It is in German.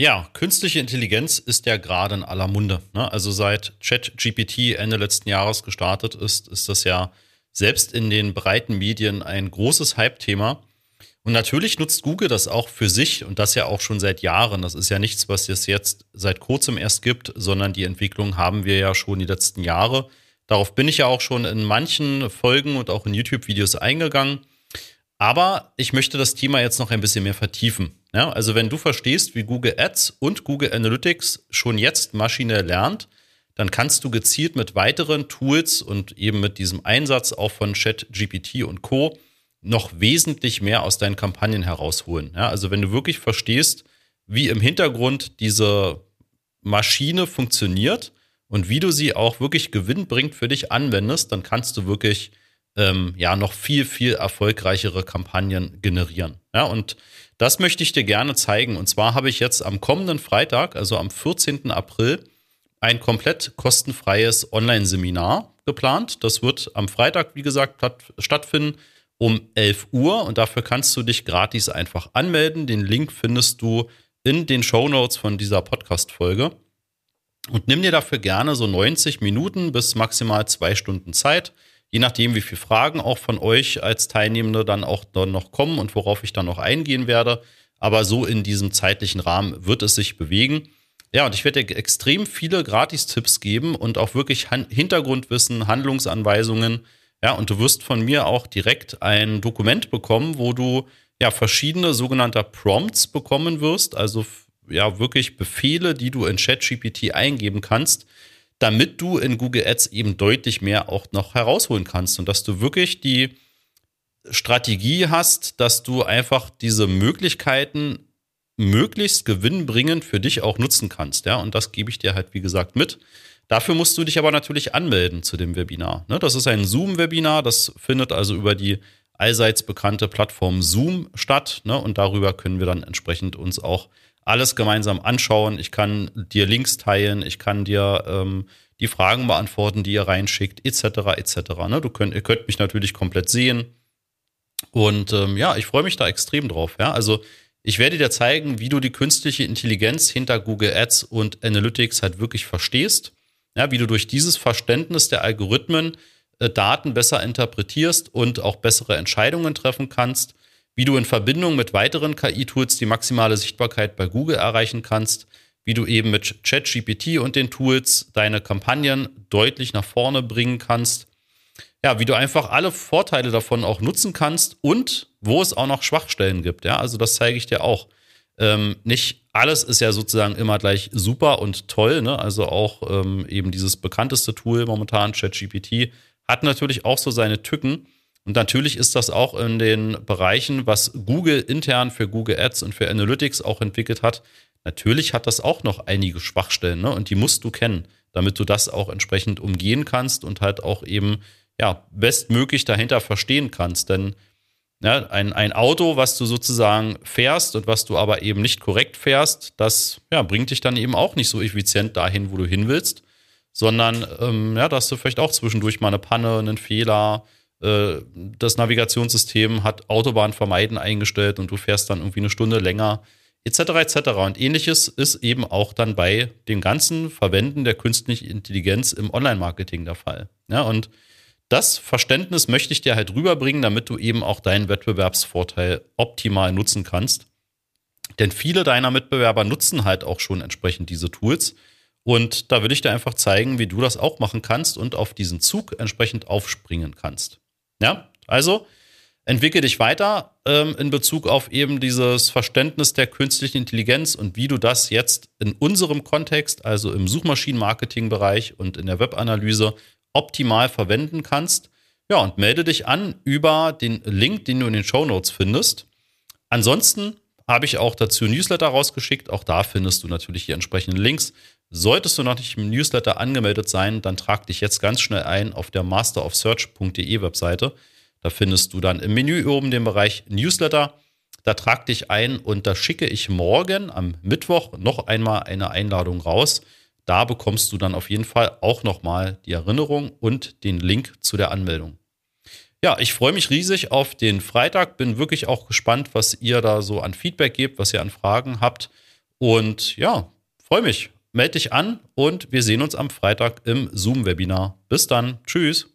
Ja, künstliche Intelligenz ist ja gerade in aller Munde. Ne? Also seit ChatGPT Ende letzten Jahres gestartet ist, ist das ja selbst in den breiten Medien ein großes Hype-Thema. Und natürlich nutzt Google das auch für sich und das ja auch schon seit Jahren. Das ist ja nichts, was es jetzt seit kurzem erst gibt, sondern die Entwicklung haben wir ja schon die letzten Jahre. Darauf bin ich ja auch schon in manchen Folgen und auch in YouTube-Videos eingegangen. Aber ich möchte das Thema jetzt noch ein bisschen mehr vertiefen. Ja, also wenn du verstehst, wie Google Ads und Google Analytics schon jetzt maschinell lernt, dann kannst du gezielt mit weiteren Tools und eben mit diesem Einsatz auch von ChatGPT und Co. noch wesentlich mehr aus deinen Kampagnen herausholen. Ja, also wenn du wirklich verstehst, wie im Hintergrund diese Maschine funktioniert und wie du sie auch wirklich gewinnbringend für dich anwendest, dann kannst du wirklich ähm, ja noch viel, viel erfolgreichere Kampagnen generieren. Ja, und das möchte ich dir gerne zeigen. Und zwar habe ich jetzt am kommenden Freitag, also am 14. April, ein komplett kostenfreies Online-Seminar geplant. Das wird am Freitag, wie gesagt, stattfinden um 11 Uhr und dafür kannst du dich gratis einfach anmelden. Den Link findest du in den Show Notes von dieser Podcast-Folge. Und nimm dir dafür gerne so 90 Minuten bis maximal zwei Stunden Zeit je nachdem, wie viele Fragen auch von euch als Teilnehmende dann auch dann noch kommen und worauf ich dann noch eingehen werde. Aber so in diesem zeitlichen Rahmen wird es sich bewegen. Ja, und ich werde dir extrem viele Gratis-Tipps geben und auch wirklich Han Hintergrundwissen, Handlungsanweisungen. Ja, und du wirst von mir auch direkt ein Dokument bekommen, wo du ja verschiedene sogenannte Prompts bekommen wirst, also ja wirklich Befehle, die du in ChatGPT eingeben kannst, damit du in Google Ads eben deutlich mehr auch noch herausholen kannst und dass du wirklich die Strategie hast, dass du einfach diese Möglichkeiten möglichst gewinnbringend für dich auch nutzen kannst. Ja, und das gebe ich dir halt, wie gesagt, mit. Dafür musst du dich aber natürlich anmelden zu dem Webinar. Ne? Das ist ein Zoom-Webinar, das findet also über die allseits bekannte Plattform Zoom statt. Ne? Und darüber können wir dann entsprechend uns auch alles gemeinsam anschauen. Ich kann dir Links teilen, ich kann dir ähm, die Fragen beantworten, die ihr reinschickt, etc. etc. Ne? Du könnt, ihr könnt mich natürlich komplett sehen. Und ähm, ja, ich freue mich da extrem drauf. Ja? Also ich werde dir zeigen, wie du die künstliche Intelligenz hinter Google Ads und Analytics halt wirklich verstehst. Ja, wie du durch dieses Verständnis der Algorithmen äh, Daten besser interpretierst und auch bessere Entscheidungen treffen kannst wie du in Verbindung mit weiteren KI-Tools die maximale Sichtbarkeit bei Google erreichen kannst, wie du eben mit ChatGPT und den Tools deine Kampagnen deutlich nach vorne bringen kannst. Ja, wie du einfach alle Vorteile davon auch nutzen kannst und wo es auch noch Schwachstellen gibt. Ja, also das zeige ich dir auch. Ähm, nicht alles ist ja sozusagen immer gleich super und toll. Ne? Also auch ähm, eben dieses bekannteste Tool momentan, ChatGPT, hat natürlich auch so seine Tücken. Und natürlich ist das auch in den Bereichen, was Google intern für Google Ads und für Analytics auch entwickelt hat. Natürlich hat das auch noch einige Schwachstellen, ne? Und die musst du kennen, damit du das auch entsprechend umgehen kannst und halt auch eben, ja, bestmöglich dahinter verstehen kannst. Denn ja, ein, ein Auto, was du sozusagen fährst und was du aber eben nicht korrekt fährst, das ja, bringt dich dann eben auch nicht so effizient dahin, wo du hin willst, sondern ähm, ja, da hast du vielleicht auch zwischendurch mal eine Panne, einen Fehler, das Navigationssystem hat Autobahn vermeiden eingestellt und du fährst dann irgendwie eine Stunde länger, etc. etc. Und ähnliches ist eben auch dann bei dem ganzen Verwenden der künstlichen Intelligenz im Online-Marketing der Fall. Ja, und das Verständnis möchte ich dir halt rüberbringen, damit du eben auch deinen Wettbewerbsvorteil optimal nutzen kannst. Denn viele deiner Mitbewerber nutzen halt auch schon entsprechend diese Tools. Und da will ich dir einfach zeigen, wie du das auch machen kannst und auf diesen Zug entsprechend aufspringen kannst. Ja, also entwickle dich weiter ähm, in Bezug auf eben dieses Verständnis der künstlichen Intelligenz und wie du das jetzt in unserem Kontext, also im Suchmaschinenmarketing-Bereich und in der Webanalyse, optimal verwenden kannst. Ja, und melde dich an über den Link, den du in den Show Notes findest. Ansonsten habe ich auch dazu Newsletter rausgeschickt. Auch da findest du natürlich die entsprechenden Links. Solltest du noch nicht im Newsletter angemeldet sein, dann trag dich jetzt ganz schnell ein auf der masterofsearch.de Webseite. Da findest du dann im Menü oben den Bereich Newsletter. Da trag dich ein und da schicke ich morgen am Mittwoch noch einmal eine Einladung raus. Da bekommst du dann auf jeden Fall auch nochmal die Erinnerung und den Link zu der Anmeldung ja, ich freue mich riesig auf den Freitag. Bin wirklich auch gespannt, was ihr da so an Feedback gebt, was ihr an Fragen habt. Und ja, freue mich. Meld dich an und wir sehen uns am Freitag im Zoom-Webinar. Bis dann. Tschüss.